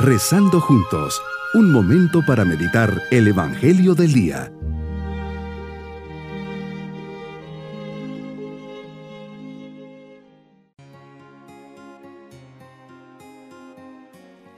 Rezando juntos, un momento para meditar el Evangelio del Día.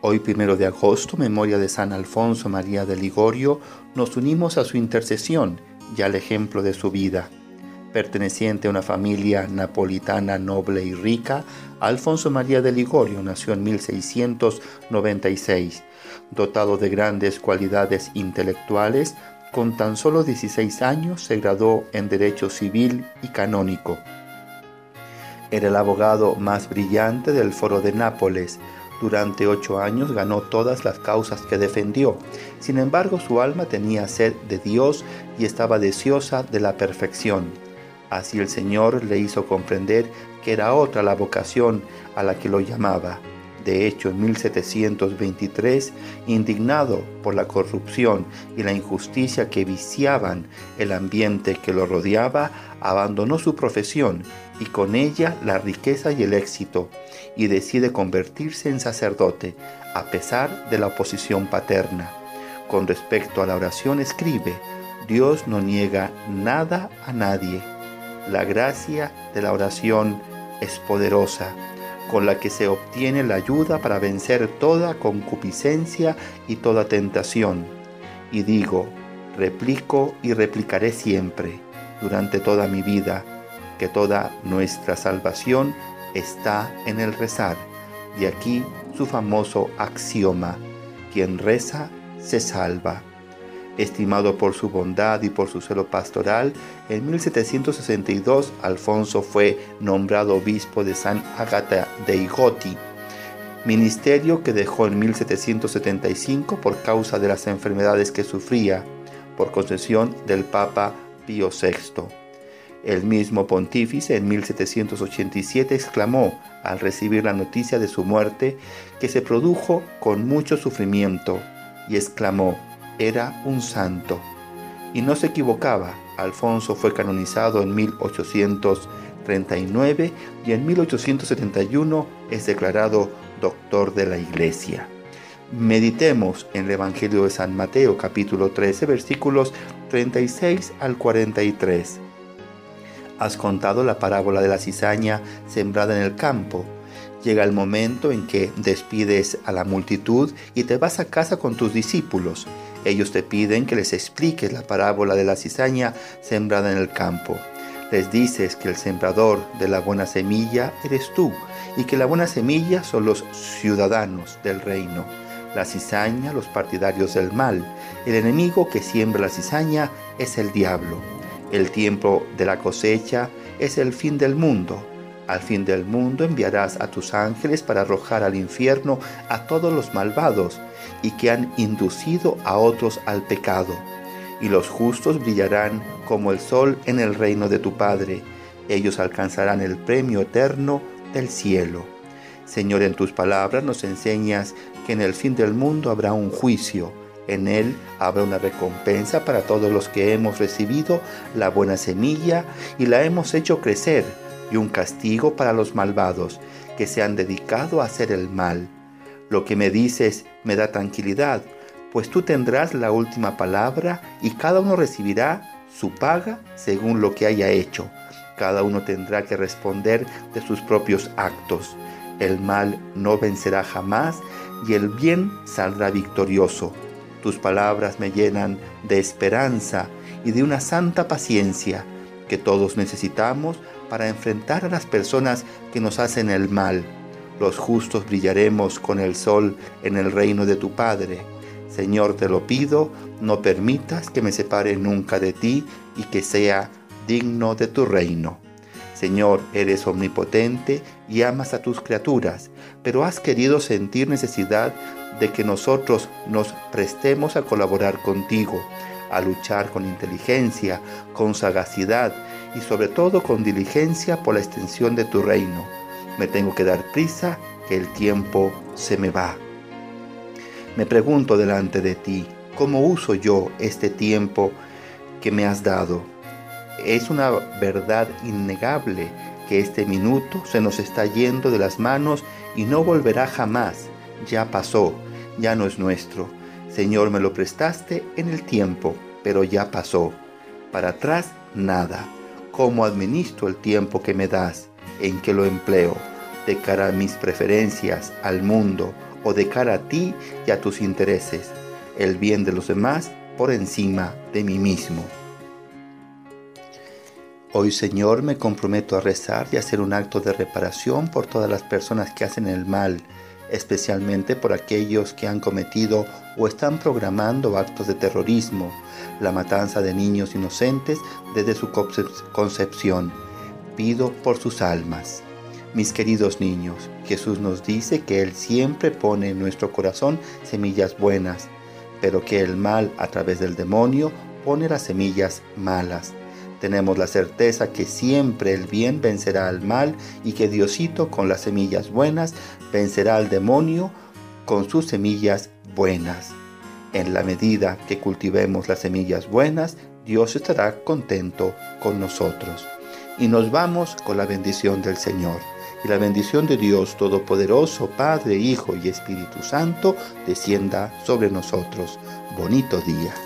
Hoy, primero de agosto, memoria de San Alfonso María de Ligorio, nos unimos a su intercesión y al ejemplo de su vida. Perteneciente a una familia napolitana noble y rica, Alfonso María de Ligorio nació en 1696. Dotado de grandes cualidades intelectuales, con tan solo 16 años se graduó en Derecho Civil y Canónico. Era el abogado más brillante del Foro de Nápoles. Durante ocho años ganó todas las causas que defendió. Sin embargo, su alma tenía sed de Dios y estaba deseosa de la perfección. Así el Señor le hizo comprender que era otra la vocación a la que lo llamaba. De hecho, en 1723, indignado por la corrupción y la injusticia que viciaban el ambiente que lo rodeaba, abandonó su profesión y con ella la riqueza y el éxito, y decide convertirse en sacerdote, a pesar de la oposición paterna. Con respecto a la oración escribe, Dios no niega nada a nadie la gracia de la oración es poderosa, con la que se obtiene la ayuda para vencer toda concupiscencia y toda tentación. Y digo, replico y replicaré siempre, durante toda mi vida, que toda nuestra salvación está en el rezar. De aquí su famoso axioma, quien reza se salva estimado por su bondad y por su celo pastoral, en 1762 Alfonso fue nombrado obispo de San Agata de Igoti, ministerio que dejó en 1775 por causa de las enfermedades que sufría, por concesión del Papa Pío VI. El mismo pontífice en 1787 exclamó al recibir la noticia de su muerte que se produjo con mucho sufrimiento y exclamó, era un santo. Y no se equivocaba, Alfonso fue canonizado en 1839 y en 1871 es declarado doctor de la Iglesia. Meditemos en el Evangelio de San Mateo capítulo 13 versículos 36 al 43. Has contado la parábola de la cizaña sembrada en el campo. Llega el momento en que despides a la multitud y te vas a casa con tus discípulos. Ellos te piden que les expliques la parábola de la cizaña sembrada en el campo. Les dices que el sembrador de la buena semilla eres tú y que la buena semilla son los ciudadanos del reino. La cizaña, los partidarios del mal. El enemigo que siembra la cizaña es el diablo. El tiempo de la cosecha es el fin del mundo. Al fin del mundo enviarás a tus ángeles para arrojar al infierno a todos los malvados y que han inducido a otros al pecado. Y los justos brillarán como el sol en el reino de tu Padre. Ellos alcanzarán el premio eterno del cielo. Señor, en tus palabras nos enseñas que en el fin del mundo habrá un juicio. En él habrá una recompensa para todos los que hemos recibido la buena semilla y la hemos hecho crecer y un castigo para los malvados que se han dedicado a hacer el mal. Lo que me dices me da tranquilidad, pues tú tendrás la última palabra y cada uno recibirá su paga según lo que haya hecho. Cada uno tendrá que responder de sus propios actos. El mal no vencerá jamás y el bien saldrá victorioso. Tus palabras me llenan de esperanza y de una santa paciencia que todos necesitamos para enfrentar a las personas que nos hacen el mal. Los justos brillaremos con el sol en el reino de tu Padre. Señor, te lo pido, no permitas que me separe nunca de ti y que sea digno de tu reino. Señor, eres omnipotente y amas a tus criaturas, pero has querido sentir necesidad de que nosotros nos prestemos a colaborar contigo, a luchar con inteligencia, con sagacidad y sobre todo con diligencia por la extensión de tu reino. Me tengo que dar prisa, que el tiempo se me va. Me pregunto delante de ti, ¿cómo uso yo este tiempo que me has dado? Es una verdad innegable que este minuto se nos está yendo de las manos y no volverá jamás. Ya pasó. ya no es nuestro. Señor, me lo prestaste en el tiempo, pero ya pasó. Para atrás, nada. ¿Cómo administro el tiempo que me das? ¿En qué lo empleo? ¿De cara a mis preferencias, al mundo, o de cara a ti y a tus intereses? El bien de los demás por encima de mí mismo. Hoy Señor me comprometo a rezar y hacer un acto de reparación por todas las personas que hacen el mal, especialmente por aquellos que han cometido o están programando actos de terrorismo, la matanza de niños inocentes desde su concepción. Pido por sus almas. Mis queridos niños, Jesús nos dice que Él siempre pone en nuestro corazón semillas buenas, pero que el mal a través del demonio pone las semillas malas. Tenemos la certeza que siempre el bien vencerá al mal y que Diosito con las semillas buenas vencerá al demonio con sus semillas buenas. En la medida que cultivemos las semillas buenas, Dios estará contento con nosotros. Y nos vamos con la bendición del Señor. Y la bendición de Dios Todopoderoso, Padre, Hijo y Espíritu Santo, descienda sobre nosotros. Bonito día.